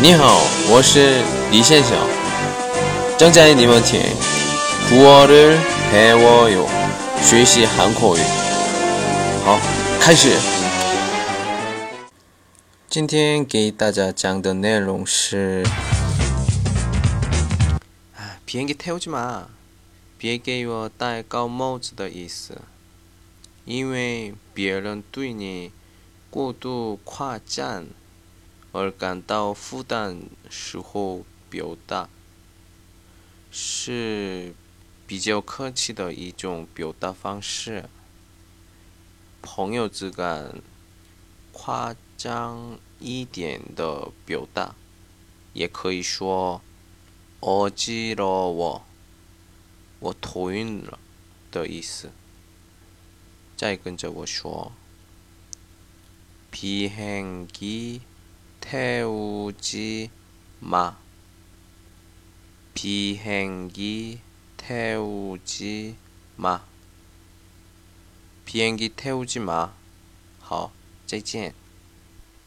你好，我是李先生。正在你们听古어를배워요学习韩国语。好，开始。今天给大家讲的内容是啊，비행기태우지 마， 别给我戴高帽子的意思，因为别人对你过度夸赞。 而感到负担时候表达，是比较客气的一种表达方式。朋友之间夸张一点的表达，也可以说“어지러 워”，我头晕了的意思。再跟着我说，비행 기。 태우지 마. 비행기 태우지 마. 비행기 태우지 마. 好，再见。